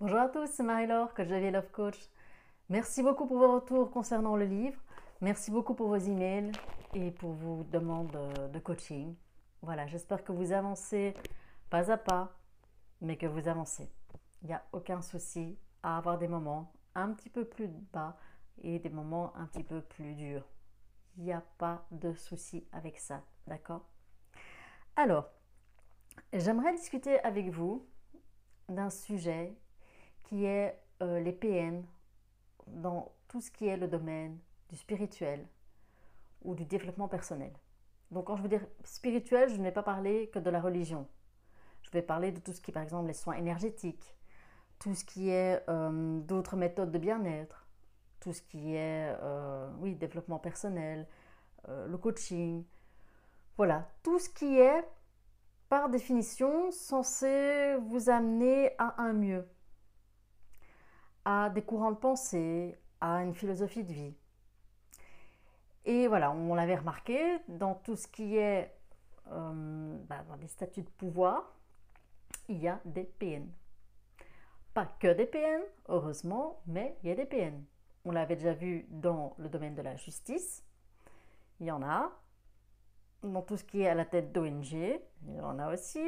Bonjour à tous, c'est Marie-Laure, coach de Love Coach. Merci beaucoup pour vos retours concernant le livre. Merci beaucoup pour vos emails et pour vos demandes de coaching. Voilà, j'espère que vous avancez pas à pas, mais que vous avancez. Il n'y a aucun souci à avoir des moments un petit peu plus bas et des moments un petit peu plus durs. Il n'y a pas de souci avec ça, d'accord? Alors, j'aimerais discuter avec vous d'un sujet qui est euh, les PN dans tout ce qui est le domaine du spirituel ou du développement personnel. Donc quand je veux dire spirituel, je ne vais pas parler que de la religion. Je vais parler de tout ce qui est par exemple les soins énergétiques, tout ce qui est euh, d'autres méthodes de bien-être, tout ce qui est euh, oui, développement personnel, le coaching. Voilà, tout ce qui est par définition censé vous amener à un mieux à des courants de pensée, à une philosophie de vie. Et voilà, on l'avait remarqué, dans tout ce qui est euh, bah, statuts de pouvoir, il y a des PN. Pas que des PN, heureusement, mais il y a des PN. On l'avait déjà vu dans le domaine de la justice, il y en a. Dans tout ce qui est à la tête d'ONG, il y en a aussi.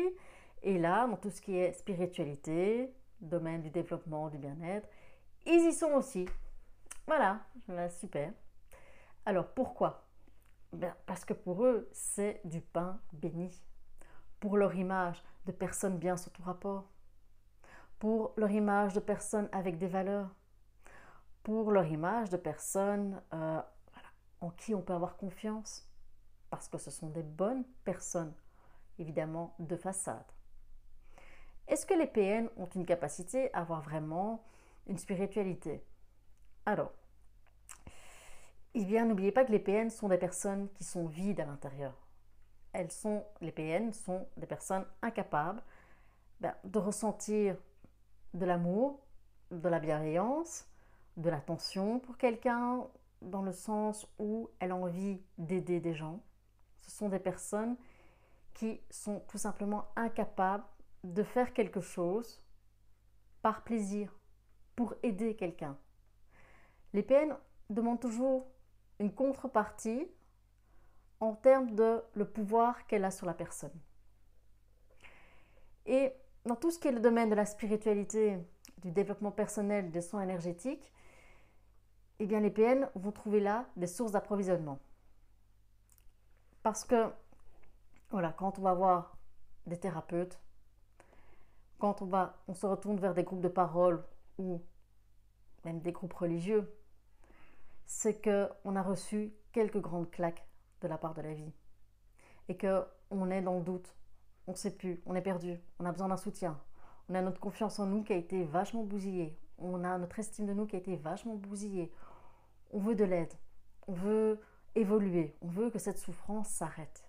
Et là, dans tout ce qui est spiritualité, domaine du développement, du bien-être, ils y sont aussi. Voilà, super. Alors pourquoi? Ben, Parce que pour eux, c'est du pain béni. Pour leur image de personnes bien sous tout rapport. Pour leur image de personnes avec des valeurs. Pour leur image de personnes euh, en qui on peut avoir confiance. Parce que ce sont des bonnes personnes, évidemment, de façade. Est-ce que les PN ont une capacité à avoir vraiment une spiritualité. Alors, bien, n'oubliez pas que les PN sont des personnes qui sont vides à l'intérieur. Elles sont, les PN sont des personnes incapables ben, de ressentir de l'amour, de la bienveillance, de l'attention pour quelqu'un, dans le sens où elle a envie d'aider des gens. Ce sont des personnes qui sont tout simplement incapables de faire quelque chose par plaisir, pour aider quelqu'un. Les PN demandent toujours une contrepartie en termes de le pouvoir qu'elle a sur la personne. Et dans tout ce qui est le domaine de la spiritualité, du développement personnel, des soins énergétiques, eh bien les PN vont trouver là des sources d'approvisionnement. Parce que, voilà, quand on va voir des thérapeutes, quand on, va, on se retourne vers des groupes de parole ou même des groupes religieux, c'est qu'on a reçu quelques grandes claques de la part de la vie. Et qu'on est dans le doute, on ne sait plus, on est perdu, on a besoin d'un soutien, on a notre confiance en nous qui a été vachement bousillée, on a notre estime de nous qui a été vachement bousillée, on veut de l'aide, on veut évoluer, on veut que cette souffrance s'arrête.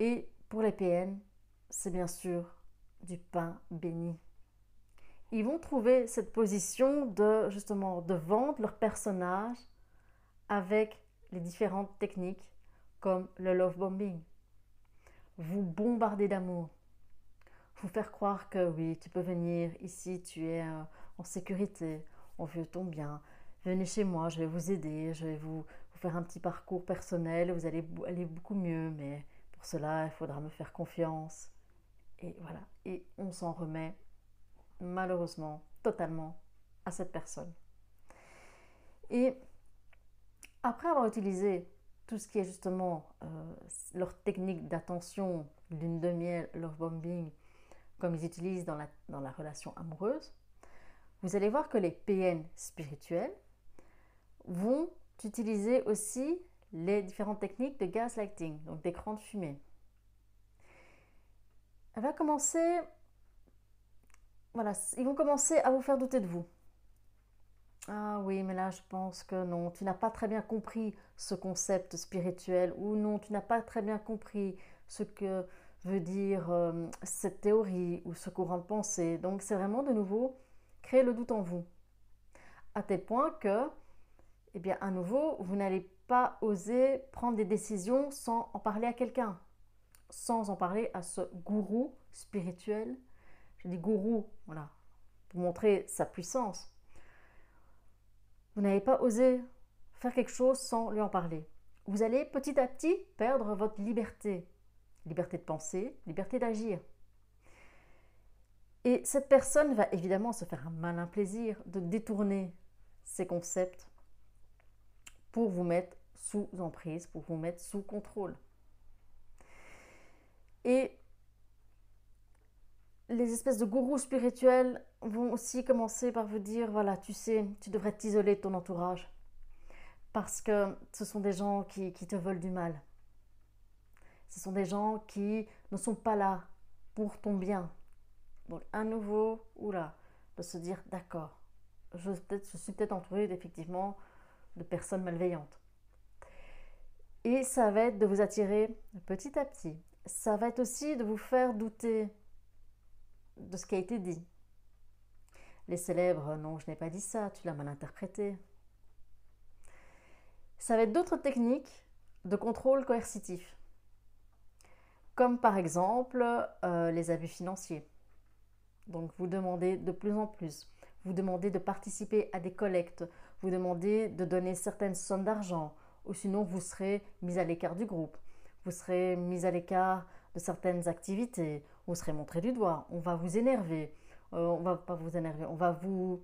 Et pour les PN, c'est bien sûr du pain béni ils vont trouver cette position de justement de vendre leur personnage avec les différentes techniques comme le love bombing. Vous bombarder d'amour. Vous faire croire que oui, tu peux venir ici, tu es euh, en sécurité, on veut ton bien. Venez chez moi, je vais vous aider, je vais vous, faire un petit parcours personnel, vous allez beaucoup mieux, mais pour cela, il faudra me faire confiance. Et voilà, et on s'en remet malheureusement totalement à cette personne. Et après avoir utilisé tout ce qui est justement euh, leur technique d'attention, lune de miel, leur bombing, comme ils utilisent dans la, dans la relation amoureuse, vous allez voir que les PN spirituels vont utiliser aussi les différentes techniques de gaslighting, donc d'écran de fumée. Elle va commencer ils vont commencer à vous faire douter de vous. Ah oui, mais là, je pense que non, tu n'as pas très bien compris ce concept spirituel, ou non, tu n'as pas très bien compris ce que veut dire euh, cette théorie ou ce courant de pensée. Donc, c'est vraiment de nouveau créer le doute en vous. À tel point que, eh bien, à nouveau, vous n'allez pas oser prendre des décisions sans en parler à quelqu'un, sans en parler à ce gourou spirituel je dis gourou, voilà. pour montrer sa puissance. Vous n'avez pas osé faire quelque chose sans lui en parler. Vous allez petit à petit perdre votre liberté. Liberté de penser, liberté d'agir. Et cette personne va évidemment se faire un malin plaisir de détourner ces concepts pour vous mettre sous emprise, pour vous mettre sous contrôle. Et les espèces de gourous spirituels vont aussi commencer par vous dire, voilà, tu sais, tu devrais t'isoler de ton entourage. Parce que ce sont des gens qui, qui te veulent du mal. Ce sont des gens qui ne sont pas là pour ton bien. Donc à nouveau, oula, de se dire, d'accord, je, je suis peut-être entouré effectivement de personnes malveillantes. Et ça va être de vous attirer petit à petit. Ça va être aussi de vous faire douter de ce qui a été dit. Les célèbres, non, je n'ai pas dit ça, tu l'as mal interprété. Ça va être d'autres techniques de contrôle coercitif, comme par exemple euh, les abus financiers. Donc vous demandez de plus en plus, vous demandez de participer à des collectes, vous demandez de donner certaines sommes d'argent, ou sinon vous serez mis à l'écart du groupe, vous serez mis à l'écart de certaines activités, vous serez montré du doigt, on va vous énerver, euh, on va pas vous énerver, on va vous,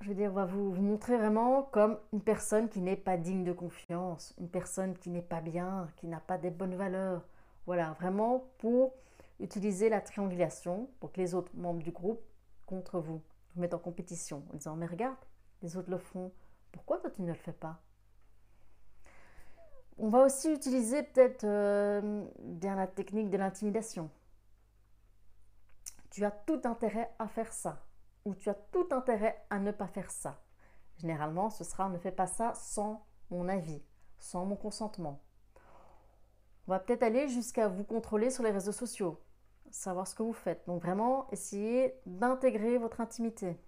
je veux dire, on va vous, montrer vraiment comme une personne qui n'est pas digne de confiance, une personne qui n'est pas bien, qui n'a pas des bonnes valeurs. Voilà, vraiment pour utiliser la triangulation pour que les autres membres du groupe contre vous. Vous mettent en compétition en disant mais regarde, les autres le font, pourquoi toi tu ne le fais pas? On va aussi utiliser peut-être euh, bien la technique de l'intimidation. Tu as tout intérêt à faire ça ou tu as tout intérêt à ne pas faire ça. Généralement, ce sera ne fais pas ça sans mon avis, sans mon consentement. On va peut-être aller jusqu'à vous contrôler sur les réseaux sociaux, savoir ce que vous faites. Donc vraiment, essayez d'intégrer votre intimité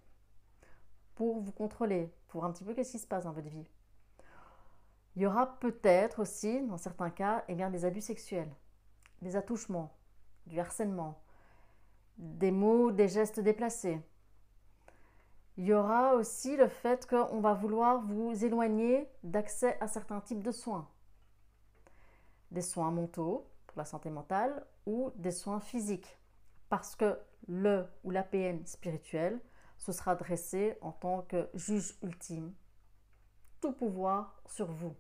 pour vous contrôler, pour un petit peu qu'est-ce qui se passe dans votre vie. Il y aura peut-être aussi, dans certains cas, eh bien, des abus sexuels, des attouchements, du harcèlement, des mots, des gestes déplacés. Il y aura aussi le fait qu'on va vouloir vous éloigner d'accès à certains types de soins des soins mentaux pour la santé mentale ou des soins physiques. Parce que le ou la PN spirituelle se sera dressé en tant que juge ultime, tout pouvoir sur vous.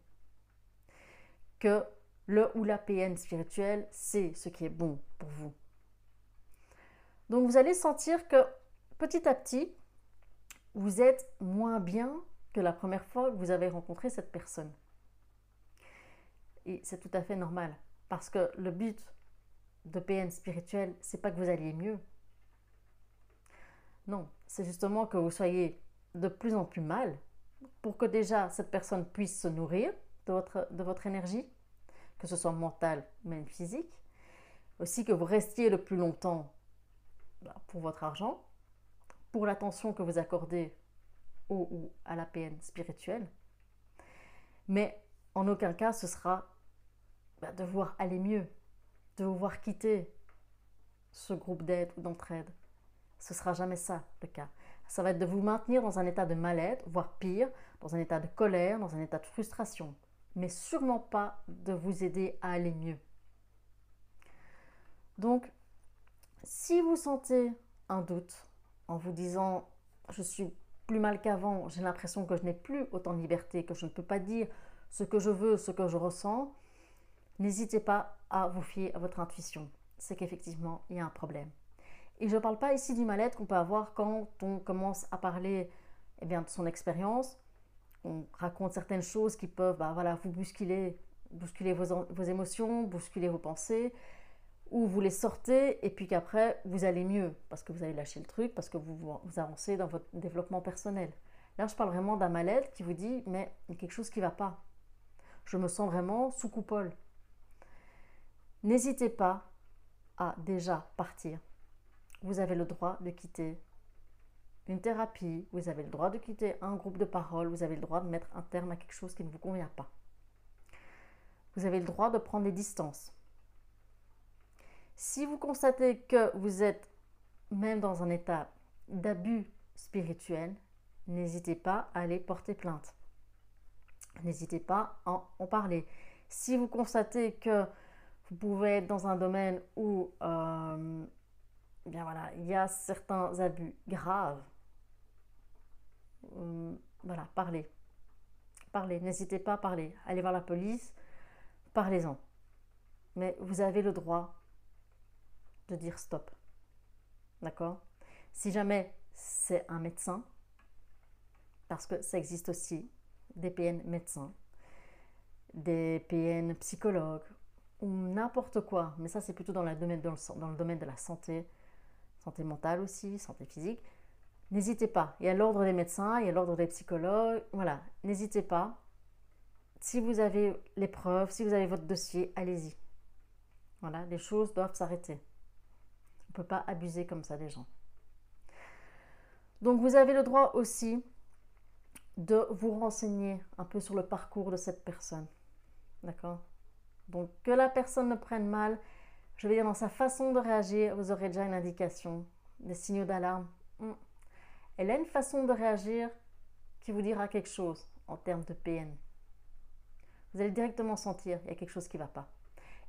Que le ou la PN spirituelle sait ce qui est bon pour vous. Donc vous allez sentir que petit à petit, vous êtes moins bien que la première fois que vous avez rencontré cette personne. Et c'est tout à fait normal. Parce que le but de PN spirituel, c'est pas que vous alliez mieux. Non, c'est justement que vous soyez de plus en plus mal pour que déjà cette personne puisse se nourrir de votre, de votre énergie, que ce soit mentale même physique. Aussi que vous restiez le plus longtemps pour votre argent, pour l'attention que vous accordez au ou à la PN spirituelle. Mais en aucun cas ce sera bah, de voir aller mieux, de vous voir quitter ce groupe d'aide ou d'entraide. Ce sera jamais ça le cas. Ça va être de vous maintenir dans un état de mal-être, voire pire, dans un état de colère, dans un état de frustration, mais sûrement pas de vous aider à aller mieux. Donc, si vous sentez un doute en vous disant je suis plus mal qu'avant, j'ai l'impression que je n'ai plus autant de liberté, que je ne peux pas dire ce que je veux, ce que je ressens, n'hésitez pas à vous fier à votre intuition. C'est qu'effectivement, il y a un problème. Et je ne parle pas ici du mal-être qu'on peut avoir quand on commence à parler eh bien, de son expérience. On raconte certaines choses qui peuvent bah, voilà, vous bousculer, bousculer vos, vos, émotions, bousculer vos pensées, ou vous les sortez et puis qu'après vous allez mieux parce que vous avez lâché le truc, parce que vous, vous avancez dans votre développement personnel. Là, je parle vraiment d'un mal-être qui vous dit mais il y a quelque chose qui ne va pas. Je me sens vraiment sous coupole. N'hésitez pas à déjà partir. Vous avez le droit de quitter une thérapie, vous avez le droit de quitter un groupe de parole, vous avez le droit de mettre un terme à quelque chose qui ne vous convient pas. Vous avez le droit de prendre des distances. Si vous constatez que vous êtes même dans un état d'abus spirituels, n'hésitez pas à aller porter plainte. N'hésitez pas à en parler. Si vous constatez que vous pouvez être dans un domaine où euh, bien voilà, il y a certains abus graves, euh, voilà, parlez. Parlez, n'hésitez pas à parler. Allez voir la police, parlez-en. Mais vous avez le droit de dire stop. D'accord? Si jamais c'est un médecin, parce que ça existe aussi, des PN médecins, des PN psychologues, ou n'importe quoi, mais ça c'est plutôt dans, le, le domaine de la santé, santé mentale aussi, santé physique, n'hésitez pas. Il y a l'ordre des médecins, il y a l'ordre des psychologues, voilà, n'hésitez pas. Si vous avez les preuves, si vous avez votre dossier, allez-y. Voilà, les choses doivent s'arrêter. On ne peut pas abuser comme ça des gens. Donc vous avez le droit aussi de vous renseigner un peu sur le parcours de cette personne. D'accord? Donc que la personne ne prenne mal, je veux dire dans sa façon de réagir, vous aurez déjà une indication, des signaux d'alarme. Hmm. Elle a une façon de réagir qui vous dira quelque chose en termes de PN. Vous allez directement sentir il y a quelque chose qui ne va pas.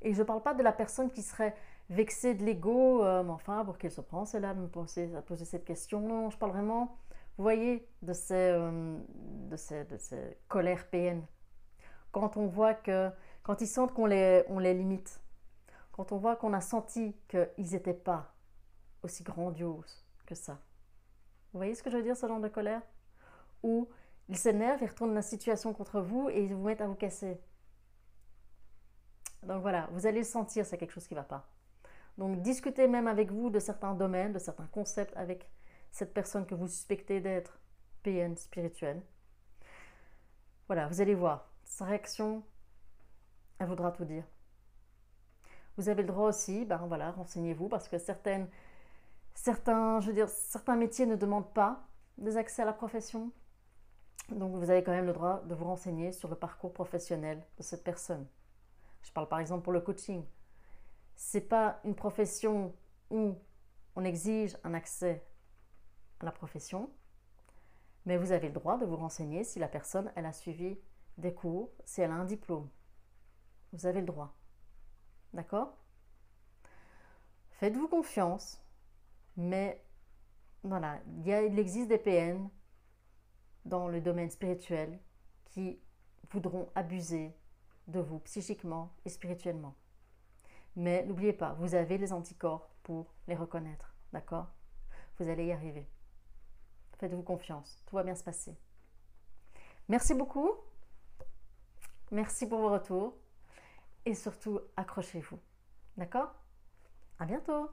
Et je ne parle pas de la personne qui serait vexée de l'ego, euh, mais enfin, pour qu'elle se prend, c'est là de me poser, cette question. Non, je parle vraiment vous voyez, de ces, euh, de ces colères PN. Quand on voit que, quand ils sentent qu'on les, on les limite, quand on voit qu'on a senti qu'ils n'étaient pas aussi grandioses que ça. Vous voyez ce que je veux dire, ce genre de colère? Où ils s'énervent, ils retournent la situation contre vous et ils vous mettent à vous casser. Donc voilà, vous allez le sentir, c'est quelque chose qui ne va pas. Donc discutez même avec vous de certains domaines, de certains concepts avec cette personne que vous suspectez d'être PN spirituelle. Voilà, vous allez voir, sa réaction, elle voudra tout dire. Vous avez le droit aussi, ben voilà, renseignez-vous parce que certaines, je veux dire, certains métiers ne demandent pas des accès à la profession. Donc vous avez quand même le droit de vous renseigner sur le parcours professionnel de cette personne. Je parle par exemple pour le coaching. C'est pas une profession où on exige un accès la profession, mais vous avez le droit de vous renseigner si la personne elle a suivi des cours, si elle a un diplôme. Vous avez le droit. D'accord? Faites-vous confiance, mais voilà, il, il existe des PN dans le domaine spirituel qui voudront abuser de vous psychiquement et spirituellement. Mais n'oubliez pas, vous avez les anticorps pour les reconnaître. D'accord? Vous allez y arriver. Faites-vous confiance, tout va bien se passer. Merci beaucoup. Merci pour vos retours. Et surtout, accrochez-vous. D'accord? À bientôt